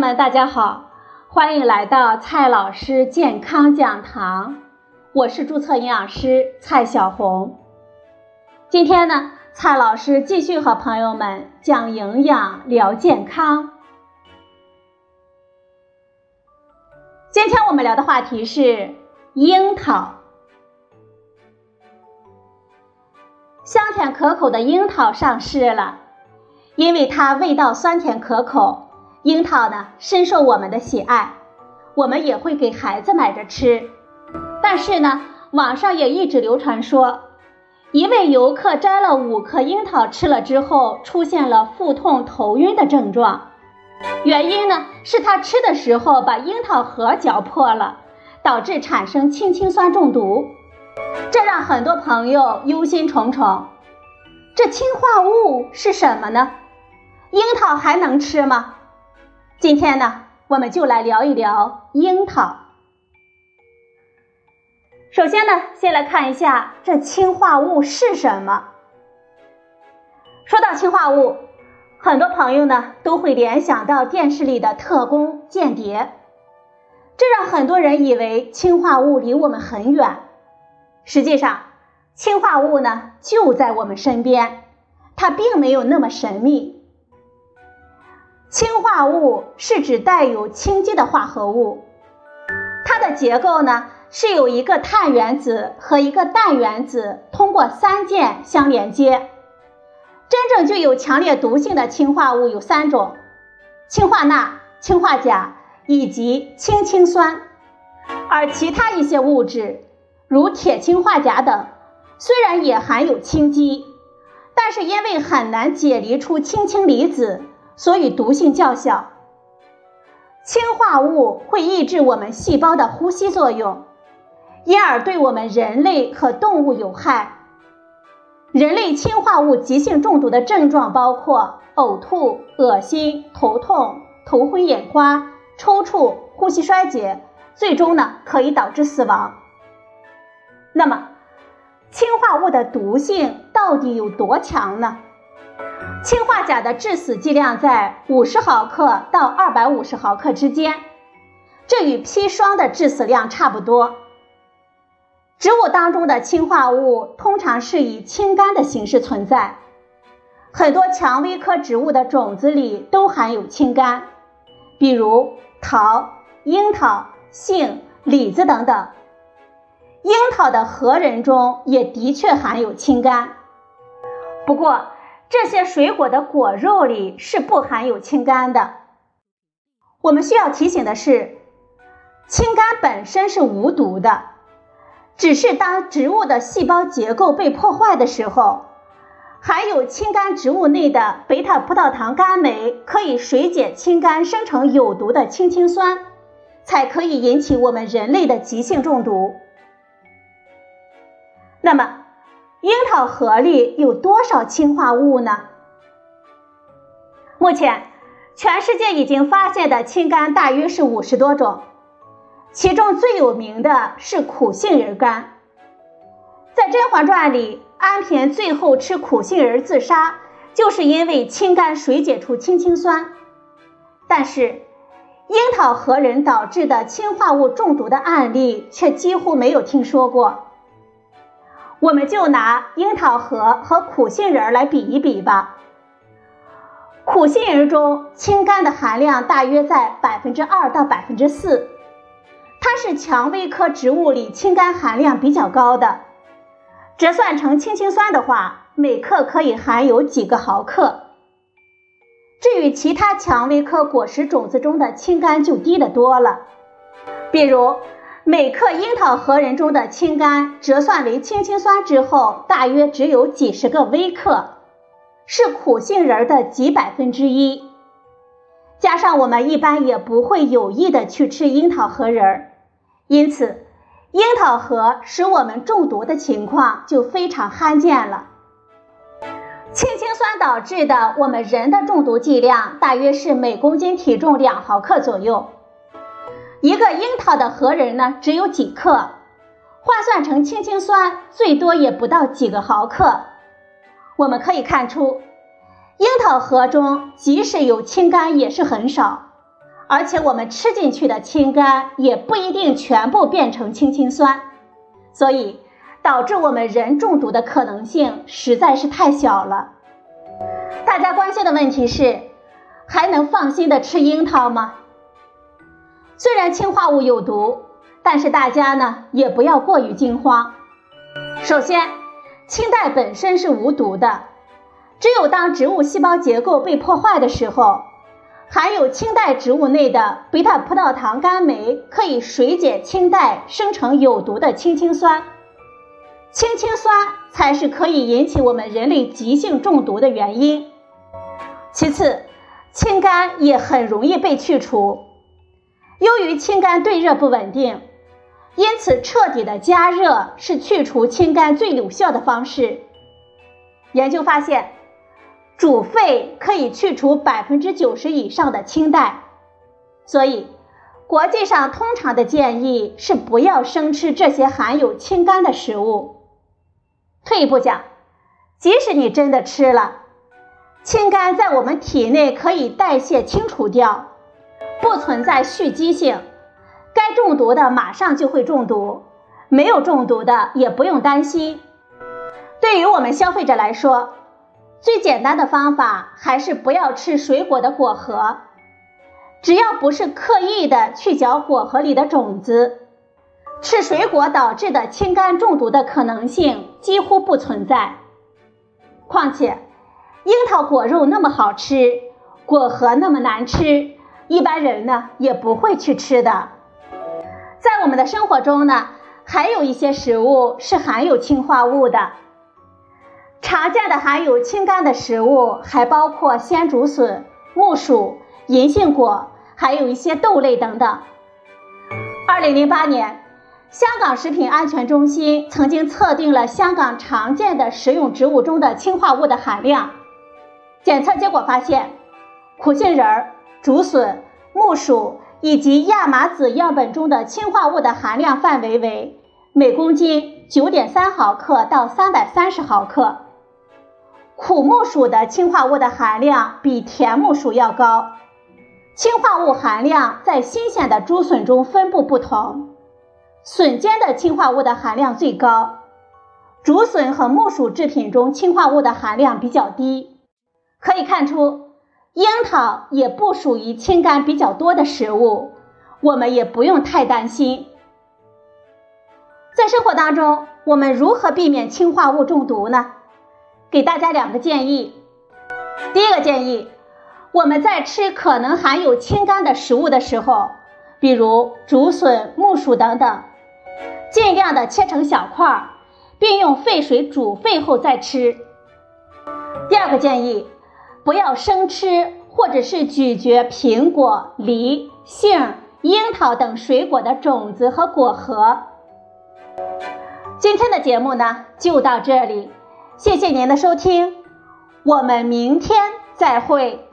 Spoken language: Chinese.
们，大家好，欢迎来到蔡老师健康讲堂，我是注册营养师蔡小红。今天呢，蔡老师继续和朋友们讲营养聊健康。今天我们聊的话题是樱桃，香甜可口的樱桃上市了，因为它味道酸甜可口。樱桃呢深受我们的喜爱，我们也会给孩子买着吃。但是呢，网上也一直流传说，一位游客摘了五颗樱桃吃了之后，出现了腹痛、头晕的症状。原因呢是他吃的时候把樱桃核嚼破了，导致产生氢氰酸中毒。这让很多朋友忧心忡忡。这氰化物是什么呢？樱桃还能吃吗？今天呢，我们就来聊一聊樱桃。首先呢，先来看一下这氰化物是什么。说到氰化物，很多朋友呢都会联想到电视里的特工间谍，这让很多人以为氰化物离我们很远。实际上，氰化物呢就在我们身边，它并没有那么神秘。氰化物是指带有氢基的化合物，它的结构呢是有一个碳原子和一个氮原子通过三键相连接。真正具有强烈毒性的氰化物有三种：氰化钠、氰化钾以及氢氰酸。而其他一些物质，如铁氰化钾等，虽然也含有氢基，但是因为很难解离出氢氢离子。所以毒性较小，氰化物会抑制我们细胞的呼吸作用，因而对我们人类和动物有害。人类氰化物急性中毒的症状包括呕吐、恶心、头痛、头昏眼花、抽搐、呼吸衰竭，最终呢可以导致死亡。那么，氰化物的毒性到底有多强呢？氰化钾的致死剂量在五十毫克到二百五十毫克之间，这与砒霜的致死量差不多。植物当中的氰化物通常是以氢苷的形式存在，很多蔷薇科植物的种子里都含有氢苷，比如桃、樱桃、杏、李子等等。樱桃的核仁中也的确含有氢苷，不过。这些水果的果肉里是不含有氢苷的。我们需要提醒的是，氢苷本身是无毒的，只是当植物的细胞结构被破坏的时候，含有氢苷植物内的贝塔葡萄糖苷酶可以水解氢苷，生成有毒的氢氰酸，才可以引起我们人类的急性中毒。那么，樱桃核里有多少氰化物呢？目前，全世界已经发现的氢苷大约是五十多种，其中最有名的是苦杏仁苷。在《甄嬛传》里，安嫔最后吃苦杏仁自杀，就是因为氢苷水解出氢氰酸。但是，樱桃核仁导致的氰化物中毒的案例却几乎没有听说过。我们就拿樱桃核和苦杏仁来比一比吧。苦杏仁中氢苷的含量大约在百分之二到百分之四，它是蔷薇科植物里氢苷含量比较高的。折算成氢氰酸的话，每克可以含有几个毫克。至于其他蔷薇科果实种子中的氢苷就低得多了，比如。每克樱桃核仁中的氢苷折算为氢氰酸之后，大约只有几十个微克，是苦杏仁的几百分之一。加上我们一般也不会有意的去吃樱桃核仁，因此樱桃核使我们中毒的情况就非常罕见了。氢氰酸导致的我们人的中毒剂量大约是每公斤体重两毫克左右。一个樱桃的核仁呢，只有几克，换算成氢氰酸，最多也不到几个毫克。我们可以看出，樱桃核中即使有氢苷也是很少，而且我们吃进去的氢苷也不一定全部变成氢氰酸，所以导致我们人中毒的可能性实在是太小了。大家关心的问题是，还能放心的吃樱桃吗？虽然氰化物有毒，但是大家呢也不要过于惊慌。首先，氢代本身是无毒的，只有当植物细胞结构被破坏的时候，含有氢代植物内的贝塔葡萄糖苷酶可以水解氢代，生成有毒的氢氰酸。氢氰酸才是可以引起我们人类急性中毒的原因。其次，氢苷也很容易被去除。由于氢肝对热不稳定。因此，彻底的加热是去除氢肝最有效的方式。研究发现，煮沸可以去除百分之九十以上的氢代，所以国际上通常的建议是不要生吃这些含有氢肝的食物。退一步讲，即使你真的吃了，氢肝在我们体内可以代谢清除掉，不存在蓄积性。该中毒的马上就会中毒，没有中毒的也不用担心。对于我们消费者来说，最简单的方法还是不要吃水果的果核，只要不是刻意的去嚼果核里的种子，吃水果导致的氢苷中毒的可能性几乎不存在。况且，樱桃果肉那么好吃，果核那么难吃，一般人呢也不会去吃的。在我们的生活中呢，还有一些食物是含有氰化物的。常见的含有氢苷的食物还包括鲜竹笋、木薯、银杏果，还有一些豆类等等。二零零八年，香港食品安全中心曾经测定了香港常见的食用植物中的氰化物的含量，检测结果发现，苦杏仁儿、竹笋、木薯。以及亚麻籽样本中的氰化物的含量范围为每公斤九点三毫克到三百三十毫克。苦木薯的氰化物的含量比甜木薯要高。氰化物含量在新鲜的竹笋中分布不同，笋尖的氰化物的含量最高，竹笋和木薯制品中氰化物的含量比较低。可以看出。樱桃也不属于氢苷比较多的食物，我们也不用太担心。在生活当中，我们如何避免氰化物中毒呢？给大家两个建议。第一个建议，我们在吃可能含有氢苷的食物的时候，比如竹笋、木薯等等，尽量的切成小块，并用沸水煮沸后再吃。第二个建议。不要生吃或者是咀嚼苹果、梨、杏、樱桃等水果的种子和果核。今天的节目呢就到这里，谢谢您的收听，我们明天再会。